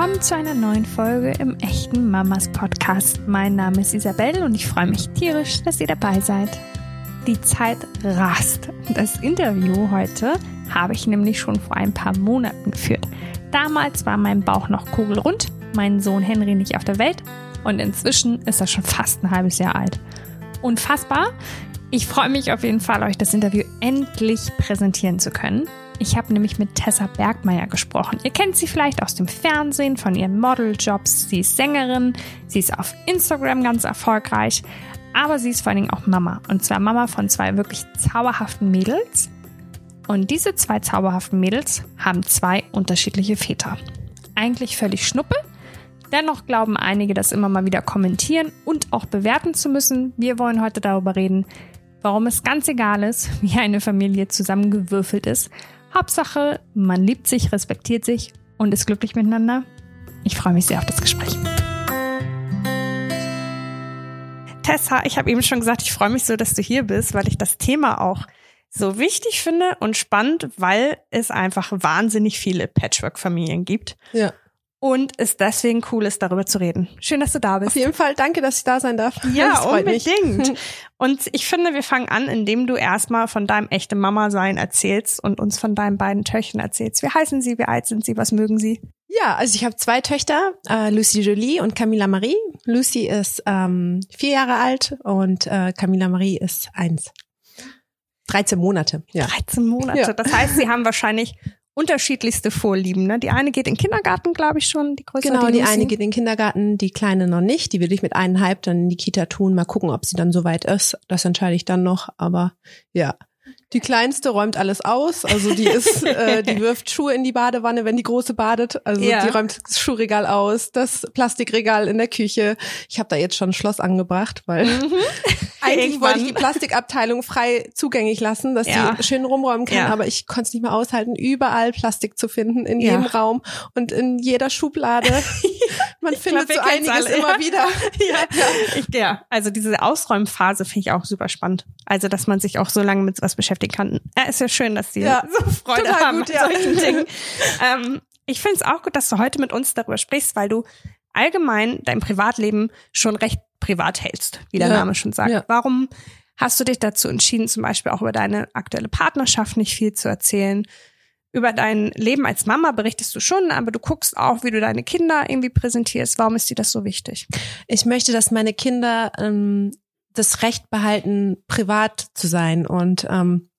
willkommen zu einer neuen Folge im echten Mamas Podcast. Mein Name ist Isabelle und ich freue mich tierisch, dass ihr dabei seid. Die Zeit rast. Das Interview heute habe ich nämlich schon vor ein paar Monaten geführt. Damals war mein Bauch noch kugelrund, mein Sohn Henry nicht auf der Welt und inzwischen ist er schon fast ein halbes Jahr alt. Unfassbar. Ich freue mich auf jeden Fall, euch das Interview endlich präsentieren zu können. Ich habe nämlich mit Tessa Bergmeier gesprochen. Ihr kennt sie vielleicht aus dem Fernsehen, von ihren Modeljobs. Sie ist Sängerin, sie ist auf Instagram ganz erfolgreich, aber sie ist vor allen Dingen auch Mama. Und zwar Mama von zwei wirklich zauberhaften Mädels. Und diese zwei zauberhaften Mädels haben zwei unterschiedliche Väter. Eigentlich völlig schnuppe. Dennoch glauben einige, das immer mal wieder kommentieren und auch bewerten zu müssen. Wir wollen heute darüber reden, warum es ganz egal ist, wie eine Familie zusammengewürfelt ist Hauptsache, man liebt sich, respektiert sich und ist glücklich miteinander. Ich freue mich sehr auf das Gespräch. Tessa, ich habe eben schon gesagt, ich freue mich so, dass du hier bist, weil ich das Thema auch so wichtig finde und spannend, weil es einfach wahnsinnig viele Patchwork-Familien gibt. Ja und es deswegen cool ist, darüber zu reden. Schön, dass du da bist. Auf jeden Fall, danke, dass ich da sein darf. Ja, unbedingt. Und ich finde, wir fangen an, indem du erstmal von deinem echten Mama-Sein erzählst und uns von deinen beiden Töchtern erzählst. Wie heißen sie, wie alt sind sie, was mögen sie? Ja, also ich habe zwei Töchter, äh, Lucy Jolie und Camilla Marie. Lucy ist ähm, vier Jahre alt und äh, Camilla Marie ist eins. 13 Monate. Ja. 13 Monate. Ja. Das heißt, sie haben wahrscheinlich unterschiedlichste Vorlieben. Ne? Die eine geht in den Kindergarten, glaube ich schon, die größere. Genau, die, die eine geht in den Kindergarten, die kleine noch nicht. Die will ich mit eineinhalb dann in die Kita tun. Mal gucken, ob sie dann soweit ist. Das entscheide ich dann noch. Aber ja, die kleinste räumt alles aus, also die ist, äh, die wirft Schuhe in die Badewanne, wenn die große badet. Also ja. die räumt das Schuhregal aus, das Plastikregal in der Küche. Ich habe da jetzt schon ein Schloss angebracht, weil mhm. eigentlich wollte ich die Plastikabteilung frei zugänglich lassen, dass ja. die schön rumräumen kann, ja. aber ich konnte es nicht mehr aushalten, überall Plastik zu finden, in jedem Raum und in jeder Schublade. Man ich findet glaub, so einiges alle, immer wieder. Ja. Ich, ja, also diese Ausräumphase finde ich auch super spannend. Also, dass man sich auch so lange mit was beschäftigen kann. Ja, ist ja schön, dass die ja, so Freude haben gut, ja. solchen Dingen. ähm, ich finde es auch gut, dass du heute mit uns darüber sprichst, weil du allgemein dein Privatleben schon recht privat hältst, wie der ja. Name schon sagt. Warum hast du dich dazu entschieden, zum Beispiel auch über deine aktuelle Partnerschaft nicht viel zu erzählen? Über dein Leben als Mama berichtest du schon, aber du guckst auch, wie du deine Kinder irgendwie präsentierst. Warum ist dir das so wichtig? Ich möchte, dass meine Kinder ähm, das Recht behalten, privat zu sein und ähm,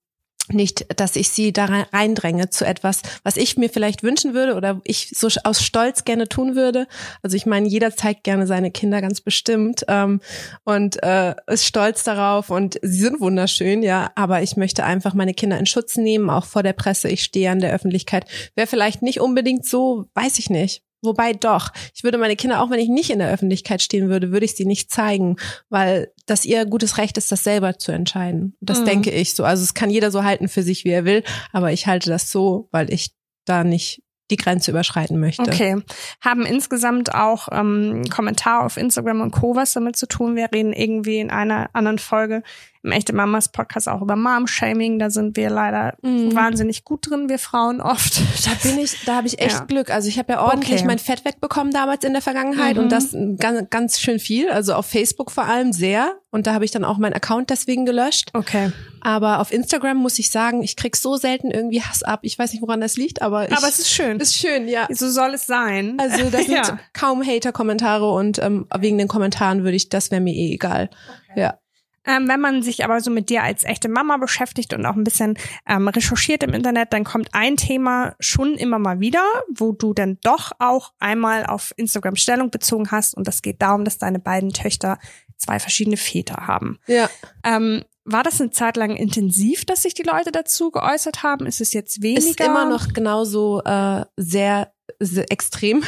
nicht, dass ich sie da reindränge zu etwas, was ich mir vielleicht wünschen würde oder ich so aus Stolz gerne tun würde. Also ich meine, jeder zeigt gerne seine Kinder ganz bestimmt ähm, und äh, ist stolz darauf und sie sind wunderschön, ja. Aber ich möchte einfach meine Kinder in Schutz nehmen, auch vor der Presse. Ich stehe an der Öffentlichkeit. Wäre vielleicht nicht unbedingt so, weiß ich nicht. Wobei doch, ich würde meine Kinder, auch wenn ich nicht in der Öffentlichkeit stehen würde, würde ich sie nicht zeigen, weil das ihr gutes Recht ist, das selber zu entscheiden. Das mhm. denke ich so. Also es kann jeder so halten für sich, wie er will, aber ich halte das so, weil ich da nicht die Grenze überschreiten möchte. Okay. Haben insgesamt auch ähm, Kommentare auf Instagram und Co. was damit zu tun? Wir reden irgendwie in einer anderen Folge im Echte Mamas Podcast auch über Mom-Shaming. Da sind wir leider mhm. wahnsinnig gut drin, wir Frauen oft. Da bin ich, da habe ich echt ja. Glück. Also ich habe ja ordentlich okay. mein Fett wegbekommen damals in der Vergangenheit mhm. und das ganz, ganz schön viel. Also auf Facebook vor allem sehr. Und da habe ich dann auch meinen Account deswegen gelöscht. Okay. Aber auf Instagram muss ich sagen, ich krieg so selten irgendwie Hass ab. Ich weiß nicht, woran das liegt, aber ich, aber es ist schön. Ist schön, ja. So soll es sein. Also das sind ja. kaum Hater-Kommentare und ähm, wegen den Kommentaren würde ich, das wäre mir eh egal. Okay. Ja. Ähm, wenn man sich aber so mit dir als echte Mama beschäftigt und auch ein bisschen ähm, recherchiert im Internet, dann kommt ein Thema schon immer mal wieder, wo du dann doch auch einmal auf Instagram Stellung bezogen hast und das geht darum, dass deine beiden Töchter zwei verschiedene Väter haben. Ja. Ähm, war das eine Zeit lang intensiv, dass sich die Leute dazu geäußert haben? Ist es jetzt weniger? Ist immer noch genauso äh, sehr, sehr extrem.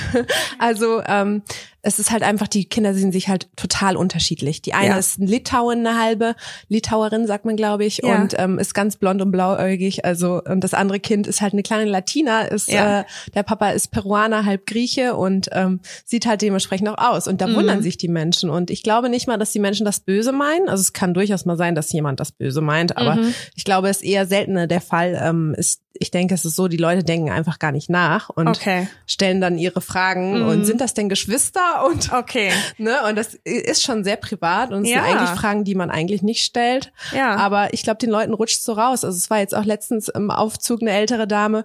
also ähm, es ist halt einfach, die Kinder sehen sich halt total unterschiedlich. Die eine ja. ist ein Litauen, eine halbe Litauerin, sagt man, glaube ich, ja. und ähm, ist ganz blond und blauäugig. Also und das andere Kind ist halt eine kleine Latina, ist ja. äh, der Papa ist Peruaner, halb Grieche und ähm, sieht halt dementsprechend auch aus. Und da mhm. wundern sich die Menschen. Und ich glaube nicht mal, dass die Menschen das Böse meinen. Also es kann durchaus mal sein, dass jemand das Böse meint, aber mhm. ich glaube, es ist eher seltener der Fall. Ähm, ist ich denke, es ist so, die Leute denken einfach gar nicht nach und Okay. stellen dann ihre Fragen Mhm. und sind das denn Geschwister und Okay. ne und das ist schon sehr privat und es Ja. sind eigentlich Fragen, die man eigentlich nicht stellt. Ja. Aber ich glaube, den Leuten rutscht so raus. Also es war jetzt auch letztens im Aufzug eine ältere Dame.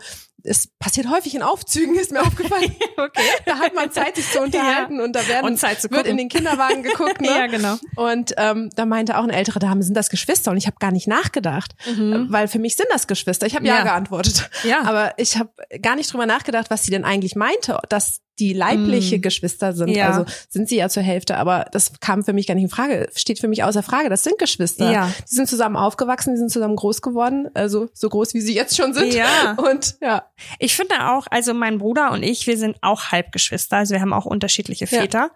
Es passiert häufig in Aufzügen, ist mir aufgefallen. okay. Da hat man Zeit, sich zu unterhalten und da werden Und Zeit zu wird in den Kinderwagen geguckt. Ne? Ja, genau. Und ähm, da meinte auch eine ältere Dame, sind das Geschwister? Und ich habe gar nicht nachgedacht, weil für mich sind das Geschwister. Ich habe ja. Mhm. Ja. geantwortet, Ja. aber ich habe gar nicht drüber nachgedacht, was sie denn eigentlich meinte, dass die leibliche Mm. Geschwister sind. Ja. Also sind sie ja zur Hälfte, aber das kam für mich gar nicht in Frage. Steht für mich außer Frage. Das sind Geschwister. Ja. Die sind zusammen aufgewachsen, die sind zusammen groß geworden, also so groß wie sie jetzt schon sind. Ja. Und ja, Ich finde auch, also mein Bruder und ich, wir sind auch Halbgeschwister, also wir haben auch unterschiedliche Ja. Väter.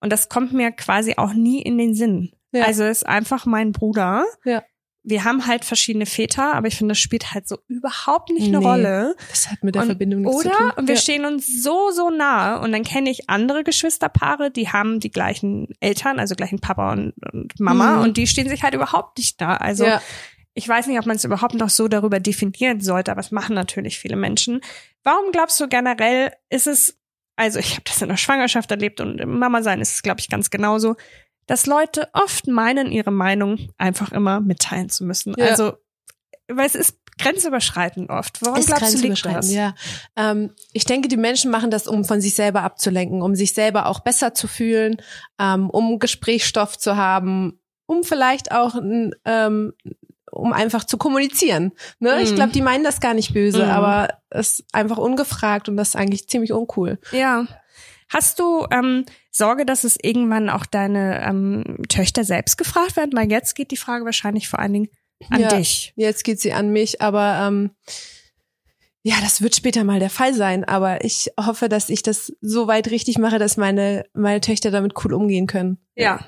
Und das kommt mir quasi auch nie in den Sinn. Ja. Also es ist einfach mein Bruder. Ja. Wir haben halt verschiedene Väter, aber ich finde, das spielt halt so überhaupt nicht eine Nee, Rolle. das hat mit der Und- Verbindung nichts Oder? zu tun. Und wir ja. stehen uns so, so nah. Und dann kenne ich andere Geschwisterpaare, die haben die gleichen Eltern, also gleichen Papa und, und Mama. Mhm. Und die stehen sich halt überhaupt nicht nah. Also ja. ich weiß nicht, ob man es überhaupt noch so darüber definieren sollte, aber es machen natürlich viele Menschen. Warum glaubst du generell, ist es, also ich habe das in der Schwangerschaft erlebt und im Mama sein ist es, glaube ich, ganz genauso, dass Leute oft meinen, ihre Meinung einfach immer mitteilen zu müssen. Ja. Also, weil es ist grenzüberschreitend oft. Warum ist glaubst du, liegt das? ja. Ähm, ich denke, die Menschen machen das, um von sich selber abzulenken, um sich selber auch besser zu fühlen, ähm, um Gesprächsstoff zu haben, um vielleicht auch ein, ähm, um einfach zu kommunizieren. Ne? Ich Mhm. glaube, die meinen das gar nicht böse, Mhm. aber es ist einfach ungefragt und das ist eigentlich ziemlich uncool. Ja. Hast du ähm, Sorge, dass es irgendwann auch deine ähm, Töchter selbst gefragt werden? Weil jetzt geht die Frage wahrscheinlich vor allen Dingen an Ja. dich. Jetzt geht sie an mich, aber ähm, ja, das wird später mal der Fall sein. Aber ich hoffe, dass ich das so weit richtig mache, dass meine meine Töchter damit cool umgehen können. Ja.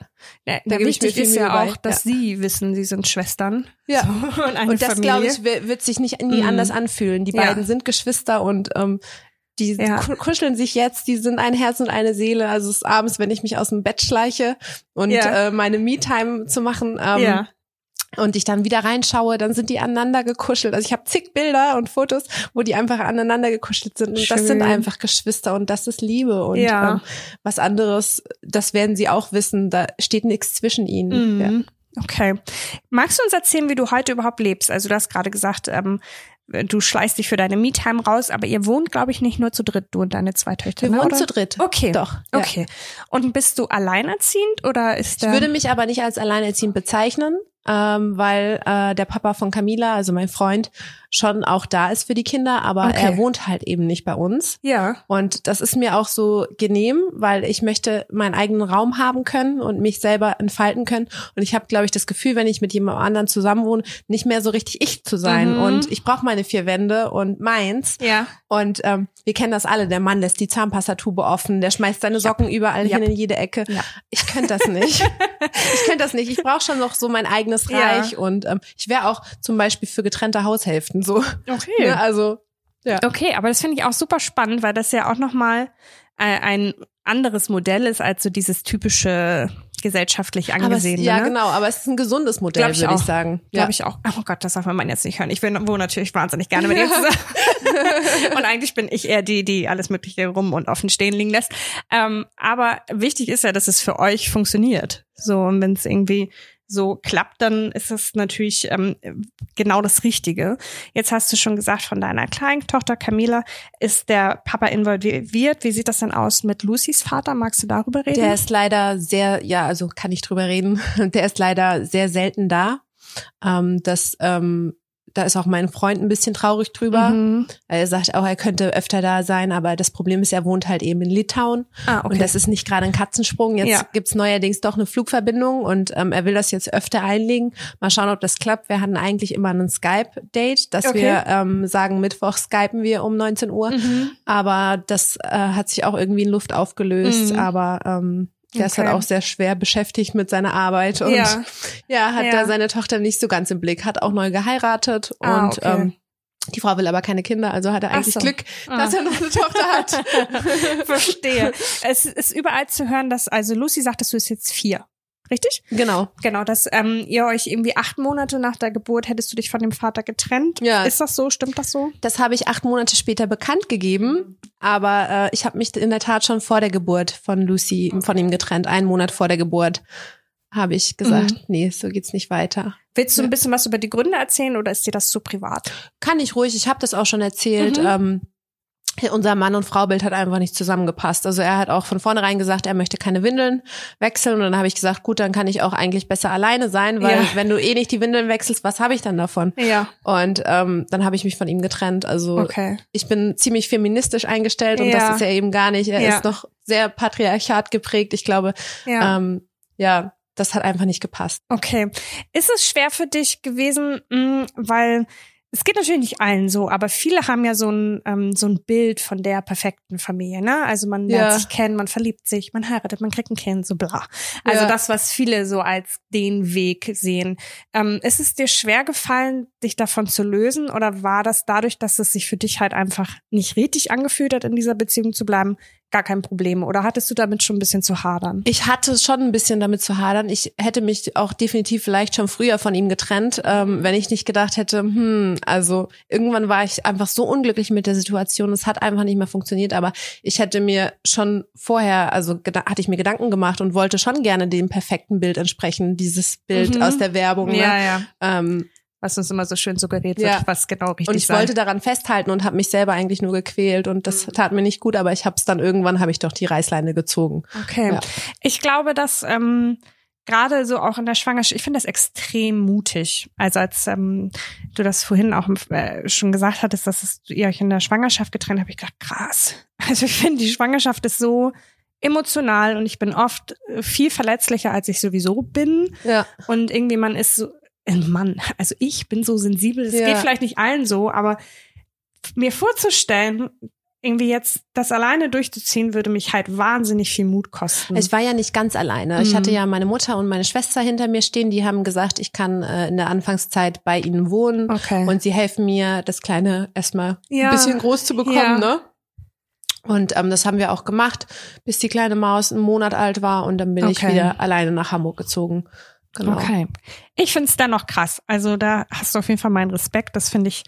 ja Da mir wichtig ist ja bei. auch, dass sie wissen, sie sind Schwestern. Ja. So, und Und das, Familie. glaube ich, wi- wird sich nicht nie Mhm. anders anfühlen. Die Ja. beiden sind Geschwister und ähm, die Ja. ku- kuscheln sich jetzt, die sind ein Herz und eine Seele. Also es ist abends, wenn ich mich aus dem Bett schleiche und Ja. äh, meine Me-Time zu machen ähm, ja. und ich dann wieder reinschaue, dann sind die aneinander gekuschelt. Also ich habe zig Bilder und Fotos, wo die einfach aneinander gekuschelt sind. Und das sind Schön. einfach Geschwister und das ist Liebe. Und Ja. ähm, was anderes, das werden sie auch wissen, da steht nichts zwischen ihnen. Ja. Okay. Magst du uns erzählen, wie du heute überhaupt lebst? Also du hast gerade gesagt, ähm, du schleißt dich für deine Me-Time raus, aber ihr wohnt, glaube ich, nicht nur zu dritt, du und deine zwei Töchter. Wir ne, wohnen oder? zu dritt. Okay. Doch. Ja. Okay. Und bist du alleinerziehend oder ist Ich der würde mich aber nicht als alleinerziehend bezeichnen, ähm, weil äh, der Papa von Camila, also mein Freund, schon auch da ist für die Kinder, aber Okay. er wohnt halt eben nicht bei uns. ja. Und das ist mir auch so genehm, weil ich möchte meinen eigenen Raum haben können und mich selber entfalten können. Und ich habe, glaube ich, das Gefühl, wenn ich mit jemand anderen zusammenwohne, nicht mehr so richtig ich zu sein. Mhm. Und ich brauche meine vier Wände und meins. Ja. Und ähm, wir kennen das alle. Der Mann lässt die Zahnpastatube offen, der schmeißt seine Socken überall Ja. hin in jede Ecke. Ja. Ich könnte das nicht. ich könnte das nicht. Ich brauche schon noch so mein eigenes Ja. Reich. Und ähm, ich wäre auch zum Beispiel für getrennte Haushälften so. Okay. Ne? Also ja. Okay, aber das finde ich auch super spannend, weil das ja auch nochmal äh, ein anderes Modell ist als so dieses typische gesellschaftlich angesehene. ja, ne? genau, aber es ist ein gesundes Modell, ich würde ich auch. sagen. Glaube ich auch. Oh Gott, das darf man jetzt nicht hören. Ich bin, wohne natürlich wahnsinnig gerne mit dir zusammen. und eigentlich bin ich eher die, die alles Mögliche rum und offen stehen liegen lässt. Ähm, aber wichtig ist ja, dass es für euch funktioniert. So, und wenn es irgendwie so klappt, dann ist es natürlich ähm, genau das Richtige. Jetzt hast du schon gesagt, von deiner kleinen Tochter Camila ist der Papa involviert. Wie sieht das denn aus mit Lucys Vater? Magst du darüber reden? Der ist leider sehr, ja, also kann ich drüber reden. Der ist leider sehr selten da. Ähm, das, ähm, da ist auch mein Freund ein bisschen traurig drüber. Mhm. Er sagt auch, er könnte öfter da sein, aber das Problem ist, er wohnt halt eben in Litauen. Ah, okay. Und das ist nicht gerade ein Katzensprung. Jetzt Ja. gibt's neuerdings doch eine Flugverbindung und ähm, er will das jetzt öfter einlegen. Mal schauen, ob das klappt. Wir hatten eigentlich immer einen Skype-Date, dass Okay. wir ähm, sagen, Mittwoch skypen wir um 19 Uhr. Mhm. Aber das äh, hat sich auch irgendwie in Luft aufgelöst. Mhm. Aber ähm, der ist halt Okay. auch sehr schwer beschäftigt mit seiner Arbeit und Ja. ja, hat Ja. da seine Tochter nicht so ganz im Blick, hat auch neu geheiratet Ah, und okay. ähm, die Frau will aber keine Kinder, also hat er eigentlich so. Glück, Ah. dass er noch eine Tochter hat. Verstehe. Es ist überall zu hören, dass, also Lucy sagt, dass du bist jetzt vier. Richtig? Genau. Genau, dass ähm, ihr euch irgendwie acht Monate nach der Geburt hättest du dich von dem Vater getrennt. Ja. Ist das so? Stimmt das so? Das habe ich acht Monate später bekannt gegeben, aber äh, ich habe mich in der Tat schon vor der Geburt von Lucy, von ihm getrennt. Einen Monat vor der Geburt habe ich gesagt, Mhm. nee, so geht's nicht weiter. Willst du ein bisschen was über die Gründe erzählen oder ist dir das zu privat? Kann ich ruhig, ich habe das auch schon erzählt. Mhm. Ähm, unser Mann- und Fraubild hat einfach nicht zusammengepasst. Also er hat auch von vornherein gesagt, er möchte keine Windeln wechseln. Und dann habe ich gesagt, gut, dann kann ich auch eigentlich besser alleine sein, weil Ja. wenn du eh nicht die Windeln wechselst, was habe ich dann davon? Ja. Und ähm, dann habe ich mich von ihm getrennt. Also Okay. ich bin ziemlich feministisch eingestellt und Ja. das ist er eben gar nicht. Er Ja. ist noch sehr patriarchat geprägt. Ich glaube, Ja. ähm, ja, das hat einfach nicht gepasst. Okay. Ist es schwer für dich gewesen, mh, weil es geht natürlich nicht allen so, aber viele haben ja so ein, ähm, so ein Bild von der perfekten Familie, ne? Also man lernt Ja. sich kennen, man verliebt sich, man heiratet, man kriegt ein Kind, so bla. Also Ja. das, was viele so als den Weg sehen. Ähm, ist es dir schwer gefallen, dich davon zu lösen oder war das dadurch, dass es sich für dich halt einfach nicht richtig angefühlt hat, in dieser Beziehung zu bleiben, gar kein Problem? Oder hattest du damit schon ein bisschen zu hadern? Ich hatte schon ein bisschen damit zu hadern. Ich hätte mich auch definitiv vielleicht schon früher von ihm getrennt, ähm, wenn ich nicht gedacht hätte, hm, also irgendwann war ich einfach so unglücklich mit der Situation. Es hat einfach nicht mehr funktioniert. Aber ich hätte mir schon vorher, also hatte ich mir Gedanken gemacht und wollte schon gerne dem perfekten Bild entsprechen, dieses Bild Mhm. aus der Werbung. Ne? ja. Ähm, Was uns immer so schön suggeriert Ja. wird, was genau richtig und ich sei. wollte daran festhalten und habe mich selber eigentlich nur gequält und das Mhm. tat mir nicht gut, aber ich habe es dann irgendwann habe ich doch die Reißleine gezogen. Okay. Ja. Ich glaube, dass ähm, gerade so auch in der Schwangerschaft, ich finde das extrem mutig. Also als ähm, du das vorhin auch äh, schon gesagt hattest, dass es, ihr euch in der Schwangerschaft getrennt habt, habe ich gedacht, krass. Also ich finde, die Schwangerschaft ist so emotional und ich bin oft viel verletzlicher, als ich sowieso bin. Ja. Und irgendwie man ist so, äh, Mann, also ich bin so sensibel, das Ja. geht vielleicht nicht allen so, aber mir vorzustellen, irgendwie jetzt das alleine durchzuziehen, würde mich halt wahnsinnig viel Mut kosten. Ich war ja nicht ganz alleine. Ich Mhm. hatte ja meine Mutter und meine Schwester hinter mir stehen, die haben gesagt, ich kann äh, in der Anfangszeit bei ihnen wohnen okay. und sie helfen mir, das Kleine erstmal Ja. ein bisschen groß zu bekommen, Ja. ne? Und ähm, das haben wir auch gemacht, bis die kleine Maus einen Monat alt war und dann bin ich Okay. wieder alleine nach Hamburg gezogen. Genau. Okay. Ich finde es dennoch krass. Also da hast du auf jeden Fall meinen Respekt. Das finde ich,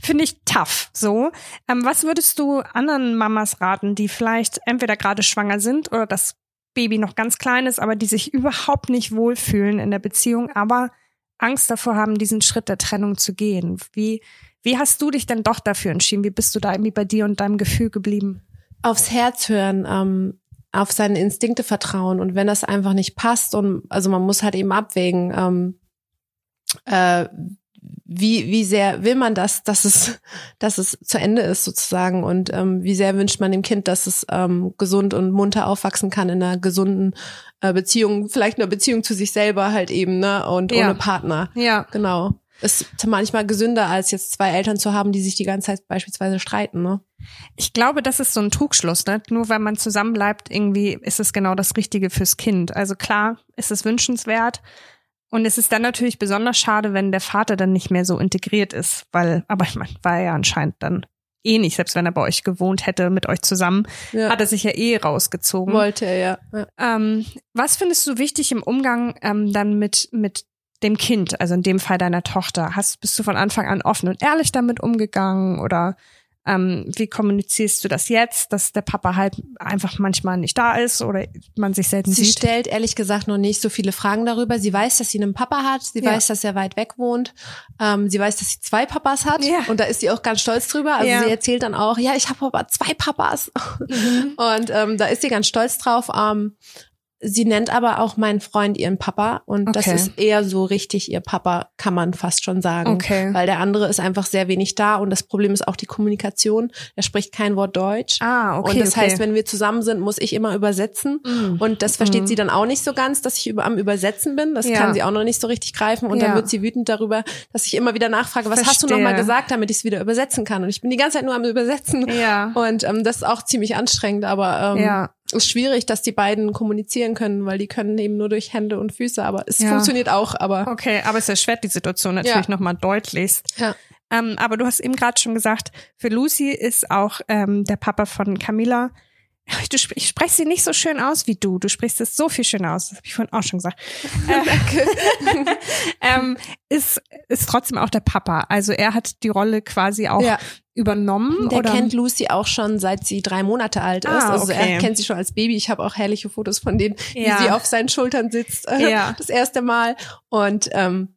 finde ich tough. So. Ähm, was würdest du anderen Mamas raten, die vielleicht entweder gerade schwanger sind oder das Baby noch ganz klein ist, aber die sich überhaupt nicht wohlfühlen in der Beziehung, aber Angst davor haben, diesen Schritt der Trennung zu gehen? Wie, wie hast du dich denn doch dafür entschieden? Wie bist du da irgendwie bei dir und deinem Gefühl geblieben? Aufs Herz hören, ähm, auf seine Instinkte vertrauen und wenn das einfach nicht passt und also man muss halt eben abwägen, ähm, äh, wie, wie sehr will man das, dass es, dass es zu Ende ist sozusagen und ähm, wie sehr wünscht man dem Kind, dass es ähm, gesund und munter aufwachsen kann in einer gesunden äh, Beziehung, vielleicht einer Beziehung zu sich selber halt eben, ne? Und Ja. ohne Partner. Ja. Genau. Ist manchmal gesünder, als jetzt zwei Eltern zu haben, die sich die ganze Zeit beispielsweise streiten, ne? Ich glaube, das ist so ein Trugschluss, ne? Nur weil man zusammenbleibt, irgendwie ist es genau das Richtige fürs Kind. Also klar, ist es wünschenswert. Und es ist dann natürlich besonders schade, wenn der Vater dann nicht mehr so integriert ist, weil, aber ich meine, war er ja anscheinend dann eh nicht, selbst wenn er bei euch gewohnt hätte, mit euch zusammen, Ja. hat er sich ja eh rausgezogen. Wollte er, ja. ja. Ähm, was findest du wichtig im Umgang ähm, dann mit, mit dem Kind, also in dem Fall deiner Tochter? Hast, bist du von Anfang an offen und ehrlich damit umgegangen oder ähm, wie kommunizierst du das jetzt, dass der Papa halt einfach manchmal nicht da ist oder man sich selten Sie sieht? stellt ehrlich gesagt noch nicht so viele Fragen darüber. Sie weiß, dass sie einen Papa hat. Sie Ja. weiß, dass er weit weg wohnt. Ähm, sie weiß, dass sie zwei Papas hat. Ja. Und da ist sie auch ganz stolz drüber. Also Ja. sie erzählt dann auch, ja, ich habe aber zwei Papas. Mhm. Und ähm, da ist sie ganz stolz drauf. Ähm, sie nennt aber auch meinen Freund ihren Papa. Und das Okay. ist eher so richtig ihr Papa, kann man fast schon sagen. Okay. Weil der andere ist einfach sehr wenig da. Und das Problem ist auch die Kommunikation. Er spricht kein Wort Deutsch. Ah, okay. und das okay. heißt, wenn wir zusammen sind, muss ich immer übersetzen. Mhm. Und das versteht Mhm. sie dann auch nicht so ganz, dass ich über, am Übersetzen bin. Das Ja. kann sie auch noch nicht so richtig greifen. Und Ja. dann wird sie wütend darüber, dass ich immer wieder nachfrage, was hast du noch Verstehe. mal gesagt, damit ich es wieder übersetzen kann. Und ich bin die ganze Zeit nur am Übersetzen. ja. Und ähm, das ist auch ziemlich anstrengend, aber ähm, Ja. Ist schwierig, dass die beiden kommunizieren können, weil die können eben nur durch Hände und Füße. Aber es Ja. funktioniert auch. Aber Okay, aber es erschwert die Situation natürlich Ja. nochmal deutlichst. ja, Ähm, aber du hast eben gerade schon gesagt, für Lucy ist auch ähm, der Papa von Camilla Du, ich spreche sie nicht so schön aus wie du. Du sprichst es so viel schöner aus. Das habe ich vorhin auch schon gesagt. Danke. ähm, ist, ist trotzdem auch der Papa. Also er hat die Rolle quasi auch Ja. übernommen. Der oder? kennt Lucy auch schon seit sie drei Monate alt ist. Ah, also okay. er kennt sie schon als Baby. Ich habe auch herrliche Fotos von denen, Ja. wie sie auf seinen Schultern sitzt. äh, Ja. Das erste Mal. Und ähm,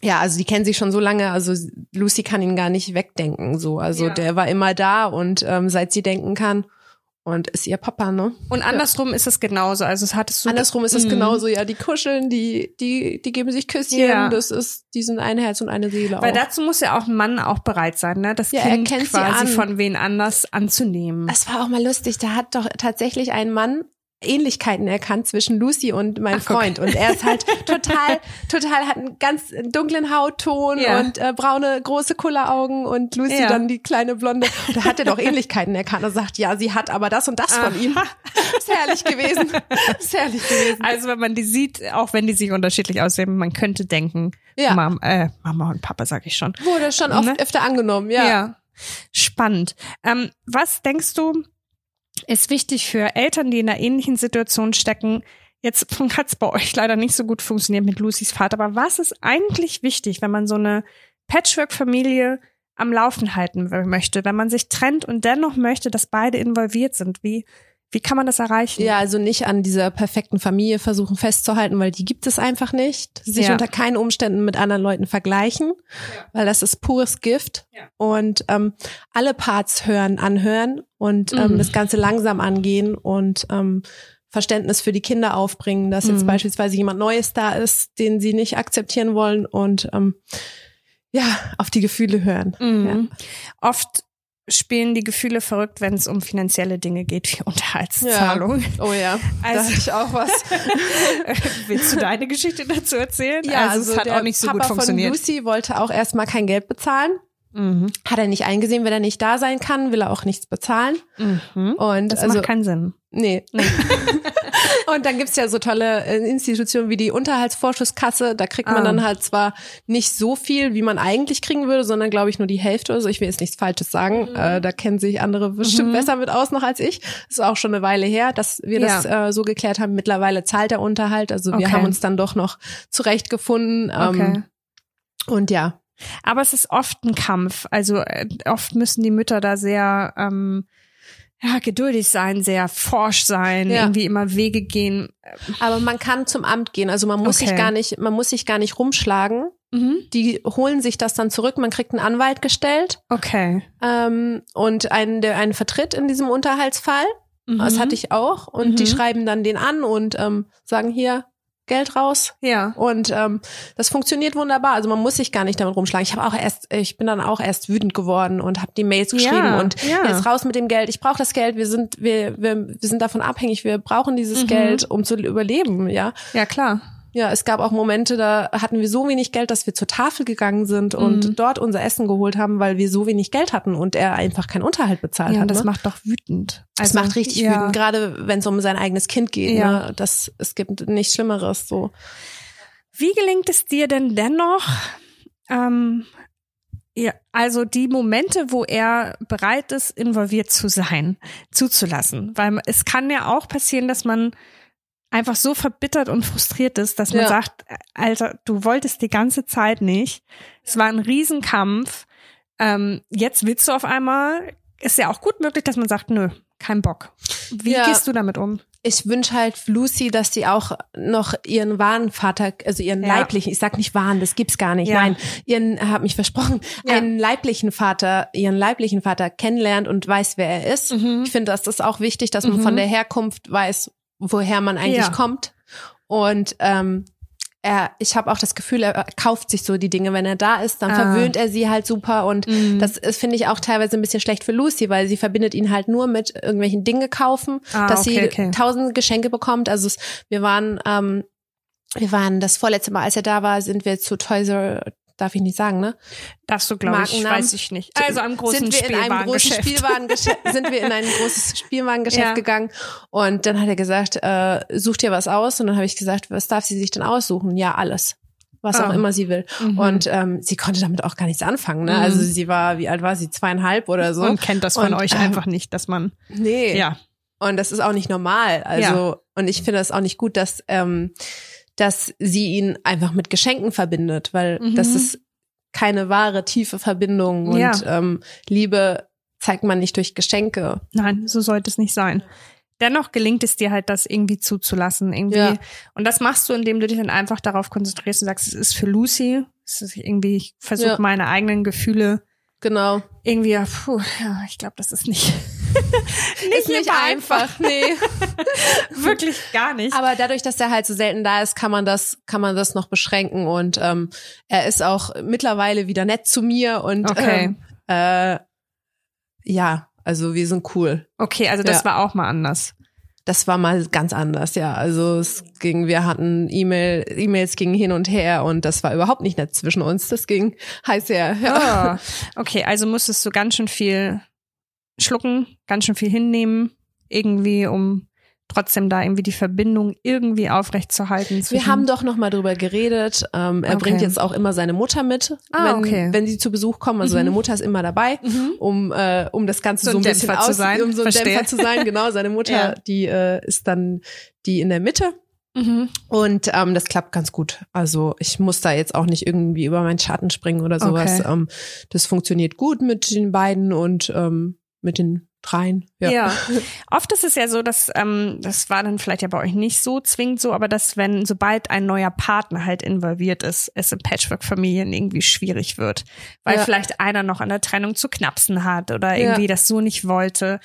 ja, also die kennen sich schon so lange. Also Lucy kann ihn gar nicht wegdenken. So, also Ja. der war immer da und ähm, seit sie denken kann und ist ihr Papa, ne? Und andersrum ist es genauso. Also es hattest du Andersrum ist es Mhm. genauso, ja, die kuscheln, die, die, die geben sich Küsschen, Ja. das ist, die sind ein Herz und eine Seele Weil auch. dazu muss ja auch ein Mann auch bereit sein, ne? Das Ja, Kind quasi von wen anders anzunehmen. Es war auch mal lustig, da hat doch tatsächlich ein Mann Ähnlichkeiten erkannt zwischen Lucy und meinem Ach, guck. Freund. Und er ist halt total, total, hat einen ganz dunklen Hautton Ja. und äh, braune, große Kulleraugen und Lucy Ja. dann die kleine Blonde. Und da hat er doch Ähnlichkeiten erkannt und sagt, ja, sie hat aber das und das von ihm. Aha. ist herrlich gewesen. ist herrlich gewesen. Also wenn man die sieht, auch wenn die sich unterschiedlich aussehen, man könnte denken, Ja. Mama, äh, Mama und Papa, sag ich schon. Wurde schon oft Ne? öfter angenommen, ja. Spannend. Ähm, was denkst du, ist wichtig für Eltern, die in einer ähnlichen Situation stecken? Jetzt hat es bei euch leider nicht so gut funktioniert mit Lucys Vater, aber was ist eigentlich wichtig, wenn man so eine Patchwork-Familie am Laufen halten möchte, wenn man sich trennt und dennoch möchte, dass beide involviert sind? Wie, wie kann man das erreichen? Ja, also nicht an dieser perfekten Familie versuchen festzuhalten, weil die gibt es einfach nicht. Sich Ja. unter keinen Umständen mit anderen Leuten vergleichen, weil das ist pures Gift. Ja. Und ähm, alle Parts hören, anhören und ähm, Mhm. das Ganze langsam angehen und ähm, Verständnis für die Kinder aufbringen, dass jetzt Mhm. beispielsweise jemand Neues da ist, den sie nicht akzeptieren wollen und ähm, ja, auf die Gefühle hören. Mhm. Oft spielen die Gefühle verrückt, wenn es um finanzielle Dinge geht, wie Unterhaltszahlung. Oh ja, da Also- hatte ich auch was. Willst du deine Geschichte dazu erzählen? Ja, also, es hat der auch nicht so Papa gut funktioniert. von Lucy wollte auch erstmal kein Geld bezahlen. Mhm. Hat er nicht eingesehen, wenn er nicht da sein kann, will er auch nichts bezahlen. Mhm. Und Das also macht keinen Sinn. nee. und dann gibt's ja so tolle äh, Institutionen wie die Unterhaltsvorschusskasse. Da kriegt man Ah. dann halt zwar nicht so viel, wie man eigentlich kriegen würde, sondern glaube ich nur die Hälfte oder so. Ich will jetzt nichts Falsches sagen. Äh, da kennen sich andere bestimmt Mhm. besser mit aus noch als ich. Das ist auch schon eine Weile her, dass wir das Ja. äh, so geklärt haben. Mittlerweile zahlt der Unterhalt. Also wir Okay. haben uns dann doch noch zurechtgefunden. Ähm, Okay. Und ja, Aber es ist oft ein Kampf. Also äh, oft müssen die Mütter da sehr ähm, ja, geduldig sein, sehr forsch sein, Ja. irgendwie immer Wege gehen. Aber man kann zum Amt gehen. Also man muss Okay. sich gar nicht, man muss sich gar nicht rumschlagen. Mhm. Die holen sich das dann zurück. Man kriegt einen Anwalt gestellt Okay. ähm, und einen, der einen vertritt in diesem Unterhaltsfall. Das Mhm. hatte ich auch. Und die Mhm. schreiben dann den an und ähm, sagen hier Geld raus. Ja. Und ähm, das funktioniert wunderbar. Also man muss sich gar nicht damit rumschlagen. Ich habe auch erst, ich bin dann auch erst wütend geworden und habe die Mails geschrieben Ja, und ja. jetzt raus mit dem Geld. Ich brauche das Geld. Wir sind, wir, wir, wir sind davon abhängig. Wir brauchen dieses Mhm. Geld, um zu überleben. Ja. Ja, klar. Ja, es gab auch Momente, da hatten wir so wenig Geld, dass wir zur Tafel gegangen sind und Mhm. dort unser Essen geholt haben, weil wir so wenig Geld hatten und er einfach keinen Unterhalt bezahlt Ja, hat. das ne? macht doch wütend. das macht richtig ja. wütend, gerade wenn es um sein eigenes Kind geht. Ja. Ne? Das, es gibt nichts Schlimmeres. So. Wie gelingt es dir denn dennoch, ähm, ja, also die Momente, wo er bereit ist, involviert zu sein, zuzulassen? Weil es kann ja auch passieren, dass man einfach so verbittert und frustriert ist, dass man Ja. sagt, Alter, du wolltest die ganze Zeit nicht. Es war ein Riesenkampf. Ähm, jetzt willst du auf einmal. Ist ja auch gut möglich, dass man sagt, nö, kein Bock. Wie Ja. gehst du damit um? Ich wünsche halt Lucy, dass sie auch noch ihren wahren Vater, also ihren Ja. leiblichen, ich sag nicht wahren, das gibt's gar nicht. Ja. Nein, ihren, hab mich versprochen, Ja. einen leiblichen Vater, ihren leiblichen Vater kennenlernt und weiß, wer er ist. Mhm. Ich finde, das ist auch wichtig, dass man Mhm. von der Herkunft weiß, woher man eigentlich Ja. kommt. Und ähm, er, ich habe auch das Gefühl, er kauft sich so die Dinge, wenn er da ist, dann Ah. verwöhnt er sie halt super und Mhm. das ist, finde ich auch teilweise ein bisschen schlecht für Lucy, weil sie verbindet ihn halt nur mit irgendwelchen Dinge kaufen, Ah, dass okay, sie okay. tausend Geschenke bekommt. Also es, wir waren, ähm, wir waren das vorletzte Mal, als er da war, sind wir zu Toys R darf ich nicht sagen, ne? Darfst du, glaube ich, weiß ich nicht. Also am großen sind wir in einem großen Spielwarengeschäft. Sind wir in ein großes Spielwarengeschäft Ja. gegangen und dann hat er gesagt, äh, such dir was aus und dann habe ich gesagt, was darf sie sich denn aussuchen? Ja, alles. Was Ah. auch immer sie will. Mhm. Und ähm, sie konnte damit auch gar nichts anfangen. Ne? Mhm. Also sie war, wie alt war sie? Zweieinhalb oder so. Und kennt das von Und, euch ähm, einfach nicht, dass man, Nee. ja. Und das ist auch nicht normal. Also, Ja. und ich finde das auch nicht gut, dass, ähm, dass sie ihn einfach mit Geschenken verbindet, weil Mhm. das ist keine wahre, tiefe Verbindung. Und Ja. ähm, Liebe zeigt man nicht durch Geschenke. Nein, so sollte es nicht sein. Dennoch gelingt es dir halt, das irgendwie zuzulassen, irgendwie. Ja. Und das machst du, indem du dich dann einfach darauf konzentrierst und sagst, es ist für Lucy. Es ist irgendwie, ich versuche Ja. meine eigenen Gefühle Genau. irgendwie, puh, ja, ich glaube, das ist nicht, Ist nicht immer einfach, nee. Wirklich gar nicht. Aber dadurch, dass er halt so selten da ist, kann man das, kann man das noch beschränken. Und ähm, er ist auch mittlerweile wieder nett zu mir und Okay. ähm, äh, ja, also wir sind cool. okay, also das Ja. war auch mal anders. Das war mal ganz anders, ja. Also es ging, wir hatten E-Mail, E-Mails gingen hin und her und das war überhaupt nicht nett zwischen uns. Das ging heiß her. Ja. Oh. Okay, also musstest du ganz schön viel schlucken, ganz schön viel hinnehmen, irgendwie, um trotzdem da irgendwie die Verbindung irgendwie aufrechtzuerhalten. Wir haben doch noch mal drüber geredet. Ähm, er Okay. bringt jetzt auch immer seine Mutter mit, Ah, wenn, okay. wenn sie zu Besuch kommen. Also Mhm. seine Mutter ist immer dabei. Mhm. um äh, um das Ganze So so, ein bisschen Dämpfer zu aus, sein. um so ein Verstehe. Dämpfer zu sein. Genau, seine Mutter, Ja. die äh, ist dann die in der Mitte Mhm. und ähm, das klappt ganz gut. Also ich muss da jetzt auch nicht irgendwie über meinen Schatten springen oder sowas. Okay. Ähm, das funktioniert gut mit den beiden und ähm, mit den dreien. Ja. Ja. Oft ist es ja so, dass, ähm, das war dann vielleicht ja bei euch nicht so zwingend so, aber dass wenn, sobald ein neuer Partner halt involviert ist, es in Patchwork-Familien irgendwie schwierig wird. Weil Ja. vielleicht einer noch an der Trennung zu knapsen hat oder irgendwie das so nicht wollte.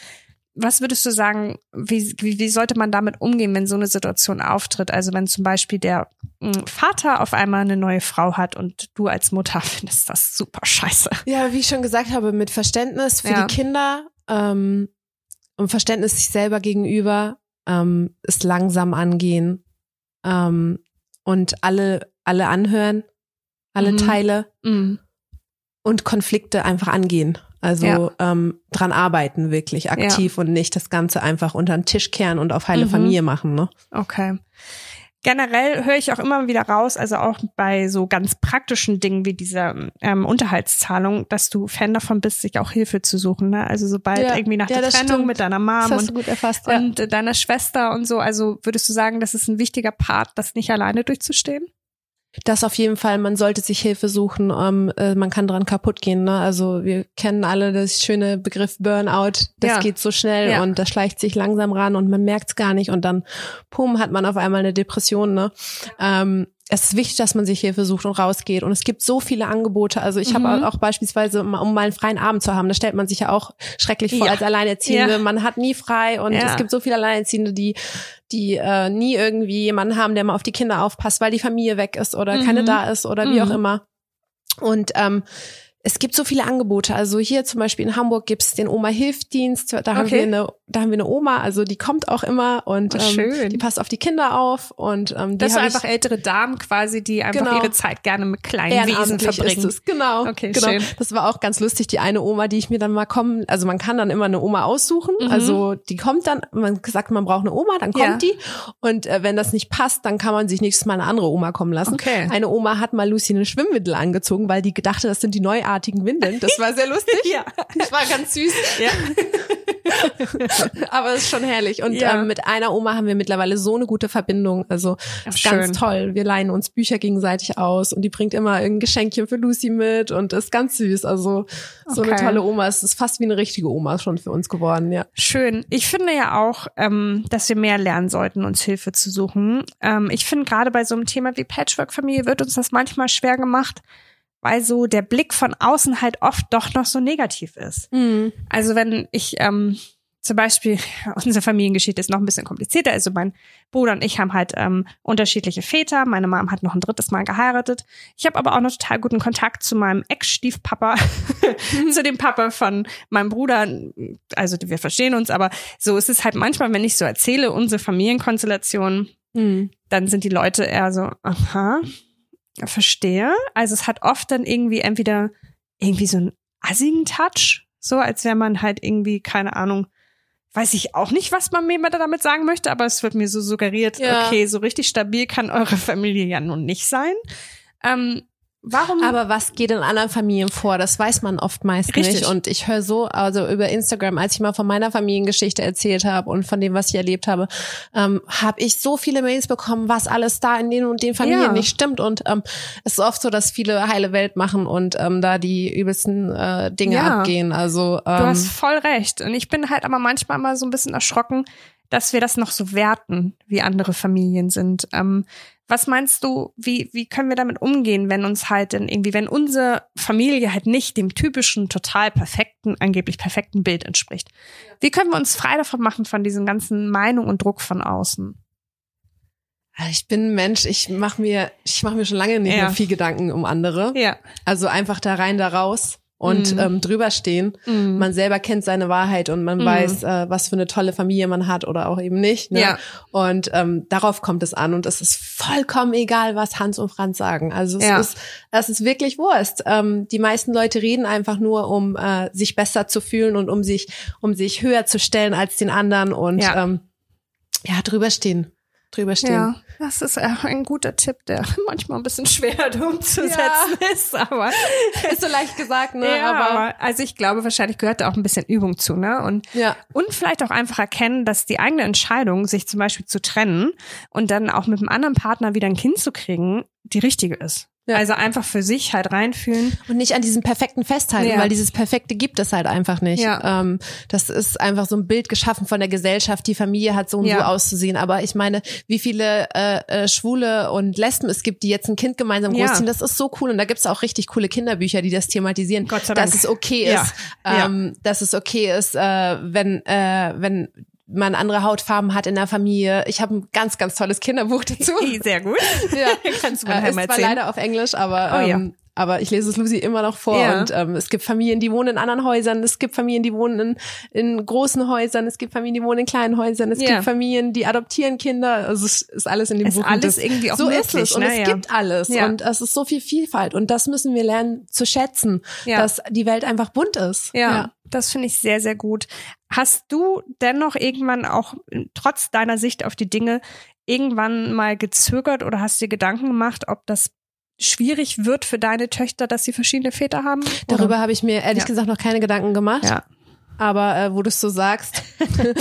Was würdest du sagen, wie, wie, wie sollte man damit umgehen, wenn so eine Situation auftritt? Also wenn zum Beispiel der mh, Vater auf einmal eine neue Frau hat und du als Mutter findest das super scheiße. Ja, wie ich schon gesagt habe, mit Verständnis für Ja. die Kinder ähm, und Verständnis sich selber gegenüber, ähm, es langsam angehen ähm, und alle, alle anhören, alle Mhm. Teile Mhm. und Konflikte einfach angehen. Also Ja. ähm, dran arbeiten, wirklich aktiv und nicht das Ganze einfach unter den Tisch kehren und auf heile Mhm. Familie machen. Ne? Okay. Generell höre ich auch immer wieder raus, also auch bei so ganz praktischen Dingen wie dieser ähm, Unterhaltszahlung, dass du Fan davon bist, sich auch Hilfe zu suchen. Ne? Also sobald Ja. irgendwie nach Ja, der Trennung stimmt. mit deiner Mom und, erfasst. Ja. und deiner Schwester und so, also würdest du sagen, das ist ein wichtiger Part, das nicht alleine durchzustehen? Das auf jeden Fall, man sollte sich Hilfe suchen, ähm, äh, man kann dran kaputt gehen. Ne? Also wir kennen alle das schöne Begriff Burnout, das Ja. geht so schnell Ja. und das schleicht sich langsam ran und man merkt es gar nicht und dann, pum, hat man auf einmal eine Depression. Ne? Ähm, es ist wichtig, dass man sich Hilfe sucht und rausgeht. Und es gibt so viele Angebote. Also ich Mhm. habe auch beispielsweise, um mal einen freien Abend zu haben, da stellt man sich ja auch schrecklich vor Ja. als Alleinerziehende. Ja. Man hat nie frei und Ja. es gibt so viele Alleinerziehende, die die äh, nie irgendwie jemanden haben, der mal auf die Kinder aufpasst, weil die Familie weg ist oder Mhm. keine da ist oder wie Mhm. auch immer. Und ähm, es gibt so viele Angebote. Also hier zum Beispiel in Hamburg gibt's den Oma-Hilfdienst. Da haben Okay. wir eine, da haben wir eine Oma, also die kommt auch immer und Oh, ähm, die passt auf die Kinder auf und ähm, die Das sind einfach ältere Damen quasi, die einfach Genau. ihre Zeit gerne mit kleinen Wesen verbringen. ist es, genau. Okay, genau. schön. Das war auch ganz lustig, die eine Oma, die ich mir dann mal kommen, also man kann dann immer eine Oma aussuchen, Mhm. also die kommt dann, man sagt, man braucht eine Oma, dann kommt Ja. die und äh, wenn das nicht passt, dann kann man sich nächstes Mal eine andere Oma kommen lassen. Okay. Eine Oma hat mal Lucy eine Schwimmwindel angezogen, weil die gedachte, das sind die neuartigen Windeln. Das war sehr lustig. Ja. Das war ganz süß. Ja. Aber es ist schon herrlich. Und Ja. ähm, mit einer Oma haben wir mittlerweile so eine gute Verbindung. Also Ach, ist ganz schön. toll. Wir leihen uns Bücher gegenseitig aus und die bringt immer irgendein Geschenkchen für Lucy mit und ist ganz süß. Also so eine Okay. tolle Oma. Es ist fast wie eine richtige Oma schon für uns geworden, ja. Schön. Ich finde ja auch, ähm, dass wir mehr lernen sollten, uns Hilfe zu suchen. Ähm, ich finde gerade bei so einem Thema wie Patchwork-Familie wird uns das manchmal schwer gemacht, weil so der Blick von außen halt oft doch noch so negativ ist. Also wenn ich ähm, zum Beispiel, unsere Familiengeschichte ist noch ein bisschen komplizierter. Also mein Bruder und ich haben halt ähm, unterschiedliche Väter. Meine Mom hat noch ein drittes Mal geheiratet. Ich habe aber auch noch total guten Kontakt zu meinem Ex-Stiefpapa, zu dem Papa von meinem Bruder. Also wir verstehen uns, aber so ist es halt manchmal, wenn ich so erzähle, unsere Familienkonstellation, Mhm. dann sind die Leute eher so, aha, verstehe. Also es hat oft dann irgendwie entweder irgendwie so einen assigen Touch, so als wäre man halt irgendwie, keine Ahnung, weiß ich auch nicht, was man mir damit sagen möchte, aber es wird mir so suggeriert, Ja. okay, so richtig stabil kann eure Familie ja nun nicht sein. Ähm, warum? Aber was geht in anderen Familien vor? Das weiß man oft meist Richtig. nicht. Und ich höre so, also über Instagram, als ich mal von meiner Familiengeschichte erzählt habe und von dem, was ich erlebt habe, ähm, habe ich so viele Mails bekommen, was alles da in den und den Familien Ja. nicht stimmt. Und ähm, es ist oft so, dass viele heile Welt machen und ähm, da die übelsten äh, Dinge Ja. abgehen. Also ähm, Du hast voll recht. Und ich bin halt aber manchmal mal so ein bisschen erschrocken, dass wir das noch so werten, wie andere Familien sind. Ähm, was meinst du, wie, wie können wir damit umgehen, wenn uns halt denn irgendwie, wenn unsere Familie halt nicht dem typischen, total perfekten, angeblich perfekten Bild entspricht? Wie können wir uns frei davon machen von diesen ganzen Meinungen und Druck von außen? ich bin ein Mensch, ich mache mir, ich mache mir schon lange nicht Ja. mehr viel Gedanken um andere. Ja. Also einfach da rein, da raus und Mhm. ähm, drüber stehen. Mhm. Man selber kennt seine Wahrheit und man Mhm. weiß, äh, was für eine tolle Familie man hat oder auch eben nicht. Ne? Ja. Und ähm, darauf kommt es an und es ist vollkommen egal, was Hans und Franz sagen. Also es Ja. ist, es ist wirklich Wurst. Ähm, die meisten Leute reden einfach nur, um äh, sich besser zu fühlen und um sich, um sich höher zu stellen als den anderen und Ja. ähm, ja drüber stehen, drüber stehen. Ja, das ist ein guter Tipp, der manchmal ein bisschen schwer umzusetzen ist, aber Ist so leicht gesagt, ne? Ja, aber also ich glaube, wahrscheinlich gehört da auch ein bisschen Übung zu, ne? Und ja. und vielleicht auch einfach erkennen, dass die eigene Entscheidung, sich zum Beispiel zu trennen und dann auch mit einem anderen Partner wieder ein Kind zu kriegen, die richtige ist. Ja. Also einfach für sich halt reinfühlen. Und nicht an diesem Perfekten festhalten, Ja. weil dieses Perfekte gibt es halt einfach nicht. Ja. Ähm, das ist einfach so ein Bild geschaffen von der Gesellschaft, die Familie hat so und Ja. so auszusehen. Aber ich meine, wie viele äh, äh, Schwule und Lesben es gibt, die jetzt ein Kind gemeinsam Ja. großziehen, das ist so cool. Und da gibt's auch richtig coole Kinderbücher, die das thematisieren, Gott sei dass Dank. es okay Ja. ist, Ja. ähm, dass es okay ist, äh, wenn, äh, wenn man andere Hautfarben hat in der Familie. Ich habe ein ganz, ganz tolles Kinderbuch dazu. Sehr gut. Ja. Kannst du mir Äh, nachher ist mal zwar erzählen. leider auf Englisch, aber Oh, ja. ähm, aber ich lese es Lucy immer noch vor Ja. und ähm, es gibt Familien, die wohnen in anderen Häusern, es gibt Familien, die wohnen in, in großen Häusern, es gibt Familien, die wohnen in kleinen Häusern, es Ja. gibt Familien, die adoptieren Kinder. Also es ist alles in dem Ist Buch. und alles irgendwie auch so ist möglich, es und ne? es gibt alles Ja. und es ist so viel Vielfalt und das müssen wir lernen zu schätzen, dass die Welt einfach bunt ist. Ja, das finde ich sehr, sehr gut. Hast du dennoch irgendwann auch trotz deiner Sicht auf die Dinge irgendwann mal gezögert oder hast dir Gedanken gemacht, ob das schwierig wird für deine Töchter, dass sie verschiedene Väter haben? Oder? Darüber habe ich mir ehrlich Ja. gesagt noch keine Gedanken gemacht. Ja. Aber äh, wo du es so sagst, könnte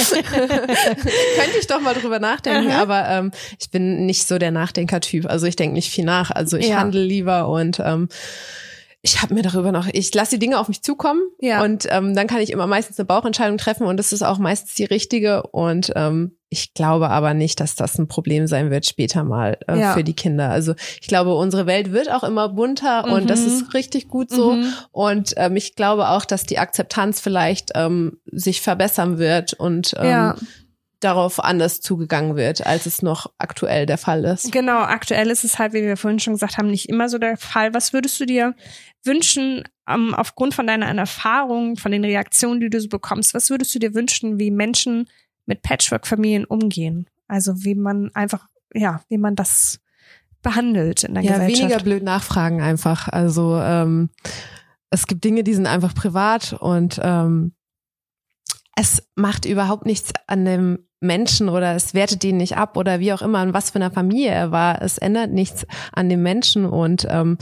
ich doch mal drüber nachdenken. Aha. Aber ähm, ich bin nicht so der Nachdenker-Typ. Also ich denke nicht viel nach. Also ich Ja. handle lieber und ähm, ich habe mir darüber noch, ich lasse die Dinge auf mich zukommen Ja. und ähm, dann kann ich immer meistens eine Bauchentscheidung treffen und das ist auch meistens die richtige. Und ähm, ich glaube aber nicht, dass das ein Problem sein wird später mal äh, Ja. für die Kinder. Also ich glaube, unsere Welt wird auch immer bunter und das Mhm. ist richtig gut so. Mhm. Und ähm, ich glaube auch, dass die Akzeptanz vielleicht ähm, sich verbessern wird und ähm, Ja. Darauf anders zugegangen wird, als es noch aktuell der Fall ist. Genau, aktuell ist es halt, wie wir vorhin schon gesagt haben, nicht immer so der Fall. Was würdest du dir wünschen, ähm, aufgrund von deiner Erfahrung, von den Reaktionen, die du so bekommst, was würdest du dir wünschen, wie Menschen mit Patchwork-Familien umgehen? Also wie man einfach, ja, wie man das behandelt in der Ja, Gesellschaft. weniger blöd nachfragen einfach. Also ähm, es gibt Dinge, die sind einfach privat und ähm, es macht überhaupt nichts an dem Menschen oder es wertet ihn nicht ab oder wie auch immer, an was für einer Familie er war. Es ändert nichts an dem Menschen und ähm,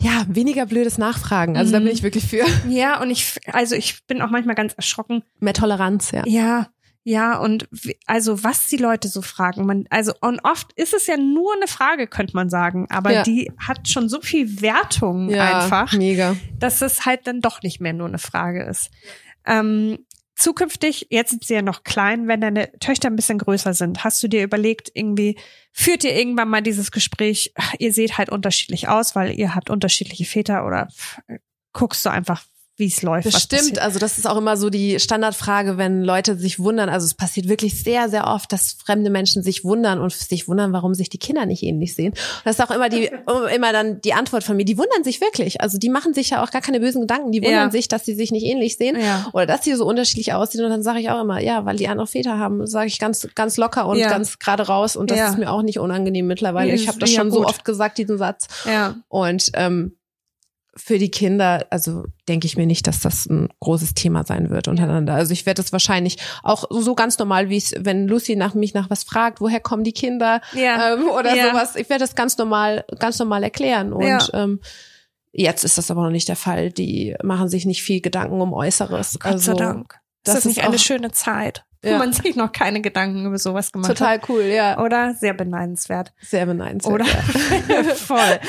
ja, weniger blödes Nachfragen. Also da Mhm. bin ich wirklich für Ja, und ich, also ich bin auch manchmal ganz erschrocken, mehr Toleranz, ja. Ja, ja, und wie- also was die Leute so fragen, man, also und oft ist es ja nur eine Frage, könnte man sagen, aber Ja. die hat schon so viel Wertung Ja, einfach, mega. dass es halt dann doch nicht mehr nur eine Frage ist. Ähm, zukünftig, jetzt sind sie ja noch klein, wenn deine Töchter ein bisschen größer sind, hast du dir überlegt, irgendwie, führt ihr irgendwann mal dieses Gespräch, ihr seht halt unterschiedlich aus, weil ihr habt unterschiedliche Väter oder pff, guckst du einfach, wie es läuft? Bestimmt, passiert? also das ist auch immer so die Standardfrage, wenn Leute sich wundern. Also es passiert wirklich sehr, sehr oft, dass fremde Menschen sich wundern und sich wundern, warum sich die Kinder nicht ähnlich sehen. Und das ist auch immer die, immer dann die Antwort von mir. Die wundern sich wirklich. Also die machen sich ja auch gar keine bösen Gedanken. Die wundern Ja. sich, dass sie sich nicht ähnlich sehen Ja. oder dass sie so unterschiedlich aussehen. Und dann sage ich auch immer, ja, weil die andere Väter haben, sage ich ganz, ganz locker und Ja. ganz gerade raus. Und das ist mir auch nicht unangenehm mittlerweile. Ich habe das schon so gut. oft gesagt, diesen Satz. Ja. Und ähm, für die Kinder, also denke ich mir nicht, dass das ein großes Thema sein wird untereinander. Also ich werde das wahrscheinlich auch so ganz normal, wie es, wenn Lucy nach mich nach was fragt, woher kommen die Kinder Ja. ähm, oder Ja. sowas. Ich werde das ganz normal, ganz normal erklären. Und Ja. ähm, jetzt ist das aber noch nicht der Fall. Die machen sich nicht viel Gedanken um Äußeres. Gott sei also, Dank. Das Das ist nicht ist eine schöne Zeit, wo Ja. man sich noch keine Gedanken über sowas gemacht hat. Total cool, ja. Oder? Sehr beneidenswert. Sehr beneidenswert. Oder? Ja. Voll.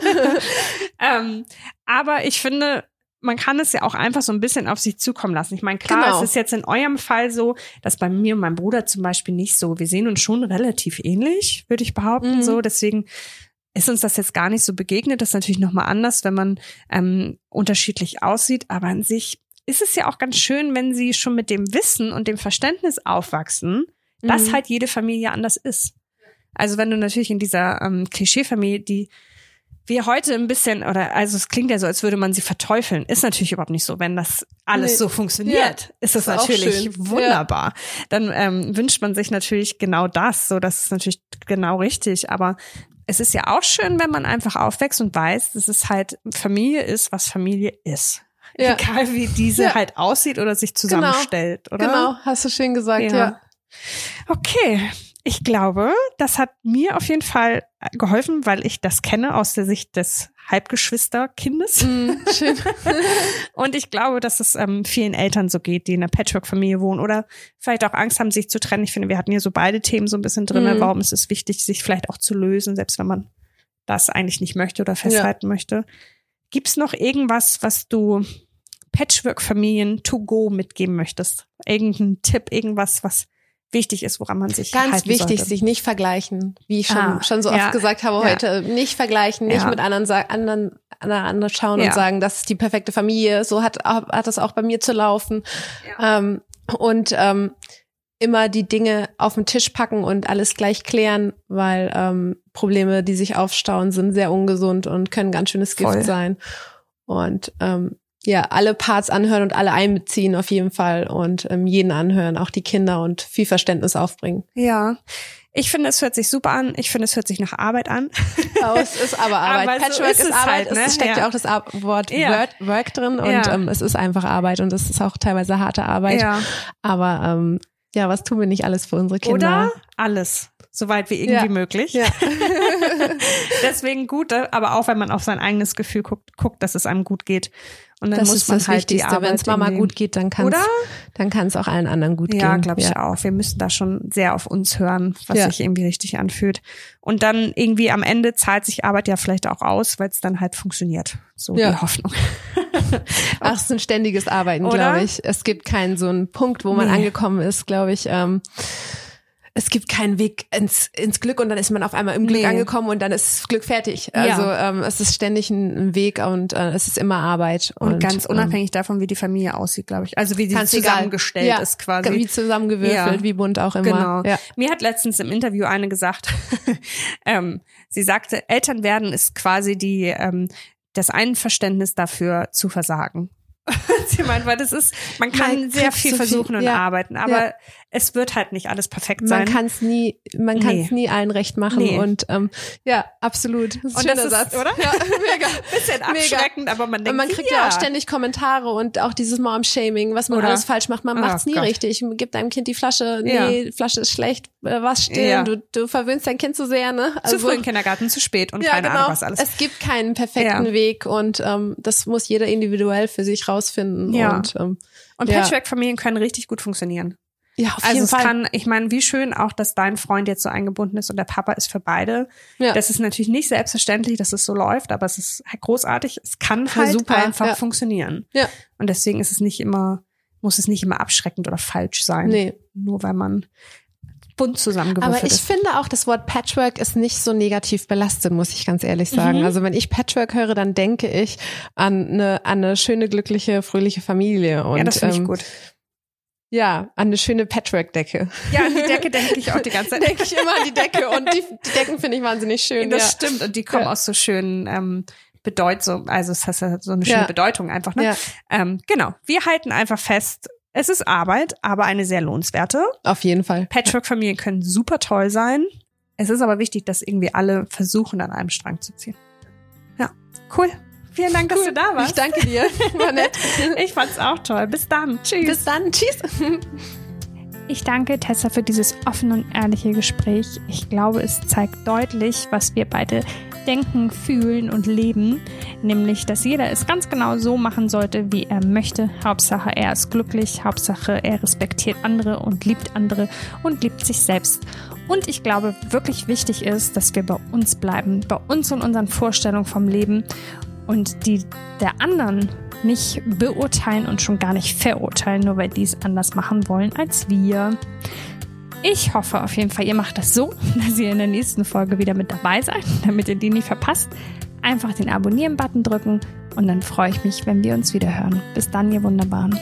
ähm, aber ich finde, man kann es ja auch einfach so ein bisschen auf sich zukommen lassen. Ich meine, klar, Genau. es ist jetzt in eurem Fall so, dass bei mir und meinem Bruder zum Beispiel nicht so. Wir sehen uns schon relativ ähnlich, würde ich behaupten. Mhm. So, deswegen ist uns das jetzt gar nicht so begegnet. Das ist natürlich nochmal anders, wenn man ähm, unterschiedlich aussieht. Aber an sich ist es ja auch ganz schön, wenn sie schon mit dem Wissen und dem Verständnis aufwachsen, dass Mhm. halt jede Familie anders ist. Also wenn du natürlich in dieser ähm, Klischeefamilie, die wir heute ein bisschen, oder also es klingt ja so, als würde man sie verteufeln, ist natürlich überhaupt nicht so. Wenn das alles Nee. so funktioniert, Ja, ist das ist auch natürlich wunderbar. Dann ähm, wünscht man sich natürlich genau das. So, das ist natürlich genau richtig. Aber es ist ja auch schön, wenn man einfach aufwächst und weiß, dass es halt Familie ist, was Familie ist. Ja. Egal wie diese Ja. halt aussieht oder sich zusammenstellt, oder? Genau, hast du schön gesagt, Ja. ja. Okay, ich glaube, das hat mir auf jeden Fall geholfen, weil ich das kenne aus der Sicht des Halbgeschwisterkindes. Mm, schön. Und ich glaube, dass es ähm, vielen Eltern so geht, die in einer Patchwork-Familie wohnen oder vielleicht auch Angst haben, sich zu trennen. Ich finde, wir hatten hier so beide Themen so ein bisschen drin. Mhm. Warum ist es wichtig, sich vielleicht auch zu lösen, selbst wenn man das eigentlich nicht möchte oder festhalten möchte. Gibt's noch irgendwas, was du Patchwork-Familien to go mitgeben möchtest? Irgendein Tipp, irgendwas, was wichtig ist, woran man sich Ganz wichtig, sollte? sich nicht vergleichen, wie ich schon, Ah, schon so ja. oft gesagt habe Ja. heute. Nicht vergleichen, nicht Ja. mit anderen, anderen, anderen, schauen Ja. und sagen, das ist die perfekte Familie. So hat, hat das auch bei mir zu laufen. Ähm, und ähm, immer die Dinge auf den Tisch packen und alles gleich klären, weil ähm, Probleme, die sich aufstauen, sind sehr ungesund und können ganz schönes Gift Voll. sein. Und ähm, ja, alle Parts anhören und alle einbeziehen auf jeden Fall und ähm, jeden anhören, auch die Kinder und viel Verständnis aufbringen. Ja. Ich finde, es hört sich super an. Ich finde, es hört sich nach Arbeit an. Oh, es ist aber Arbeit. Aber so Patchwork ist ist, es Arbeit. halt, ne? Es steckt ja, Ja. auch das Wort Ja. Work, Work drin und Ja. ähm, es ist einfach Arbeit und es ist auch teilweise harte Arbeit. Ja. Aber ähm, ja, was tun wir nicht alles für unsere Kinder? Oder alles. Soweit wie irgendwie Ja. möglich. Ja. Deswegen gut, aber auch wenn man auf sein eigenes Gefühl guckt, guckt, dass es einem gut geht. Und dann das muss ist man das halt die Wichtigste. Wenn Arbeit es Mama gut geht, dann kann es dann kann es auch allen anderen gut Ja, gehen. glaube ich auch. Wir müssen da schon sehr auf uns hören, was Ja. sich irgendwie richtig anfühlt. Und dann irgendwie am Ende zahlt sich Arbeit ja vielleicht auch aus, weil es dann halt funktioniert. So Ja. die Hoffnung. Ach, es ist ein ständiges Arbeiten, glaube ich. Es gibt keinen so einen Punkt, wo man Nee. angekommen ist, glaube ich. Ähm, es gibt keinen Weg ins, ins Glück und dann ist man auf einmal im Glück Nee. angekommen und dann ist das Glück fertig. Ja. Also ähm, es ist ständig ein, Weg und äh, es ist immer Arbeit. Und, ganz ähm, unabhängig davon, wie die Familie aussieht, glaube ich. Also wie sie egal. zusammengestellt ja, ist quasi. Wie zusammengewürfelt, Ja. wie bunt auch immer. Genau. Ja. Mir hat letztens im Interview eine gesagt, ähm, sie sagte, Eltern werden ist quasi die ähm, das Einverständnis dafür zu versagen. sie meint, weil das ist, man kann Man sehr viel so viel- versuchen und ja. arbeiten, aber Ja. Es wird halt nicht alles perfekt Man sein. kann es nie, man kann Nee. es nie allen recht machen Nee. und ähm, ja, absolut. Das ist ein Und schöner das ist- Satz, oder? Ja, mega. bisschen abschreckend, aber man denkt, Und man kriegt ja. auch ständig Kommentare und auch dieses Mom-Shaming, was man Oder? alles falsch macht. Man Oh macht's nie Gott. richtig. Man gibt deinem Kind die Flasche, Ja. nee, Flasche ist schlecht, äh, was still, Ja. du, du verwöhnst dein Kind zu sehr, ne? zu früh im Kindergarten, zu spät und ja, keine genau. Ahnung was alles. Es gibt keinen perfekten Ja. Weg und ähm, das muss jeder individuell für sich rausfinden. Ja. Und, ähm, Und ja. Patchwork-Familien können richtig gut funktionieren. Ja, auf Also jeden es Fall. kann, ich meine, wie schön auch, dass dein Freund jetzt so eingebunden ist und der Papa ist für beide. ja. Das ist natürlich nicht selbstverständlich, dass es so läuft, aber es ist halt großartig. Es kann halt super, einfach ja. funktionieren. Ja. Und deswegen ist es nicht immer, muss es nicht immer abschreckend oder falsch sein. nee. Nur weil man bunt Aber zusammengewürfelt ich ist. finde auch, das Wort Patchwork ist nicht so negativ belastet, muss ich ganz ehrlich sagen. Mhm. Also wenn ich Patchwork höre, dann denke ich an eine, an eine schöne, glückliche, fröhliche Familie. Und, ja, das finde ich ähm, gut. Ja, an eine schöne Patchwork-Decke. Ja, an die Decke denke ich auch die ganze Zeit. denke ich immer an die Decke und die, die Decken finde ich wahnsinnig schön. das ja. stimmt. Und die kommen Ja. aus so schönen ähm, Bedeutung, also es hat so eine schöne Ja. Bedeutung einfach. Ne? Ähm, genau. Wir halten einfach fest, es ist Arbeit, aber eine sehr lohnenswerte. auf jeden Fall. Patchwork-Familien können super toll sein. Es ist aber wichtig, dass irgendwie alle versuchen, an einem Strang zu ziehen. Ja, cool. Vielen Dank, cool. dass du da warst. Ich danke dir. War nett. ich fand's auch toll. Bis dann. Tschüss. Bis dann. Tschüss. Ich danke Tessa für dieses offene und ehrliche Gespräch. Ich glaube, es zeigt deutlich, was wir beide denken, fühlen und leben. Nämlich, dass jeder es ganz genau so machen sollte, wie er möchte. Hauptsache, er ist glücklich. Hauptsache, er respektiert andere und liebt andere und liebt sich selbst. Und ich glaube, wirklich wichtig ist, dass wir bei uns bleiben, bei uns und unseren Vorstellungen vom Leben und die der anderen nicht beurteilen und schon gar nicht verurteilen, nur weil die es anders machen wollen als wir. Ich hoffe auf jeden Fall, ihr macht das so, dass ihr in der nächsten Folge wieder mit dabei seid, damit ihr die nicht verpasst. Einfach den Abonnieren-Button drücken und dann freue ich mich, wenn wir uns wieder hören. Bis dann, ihr Wunderbaren.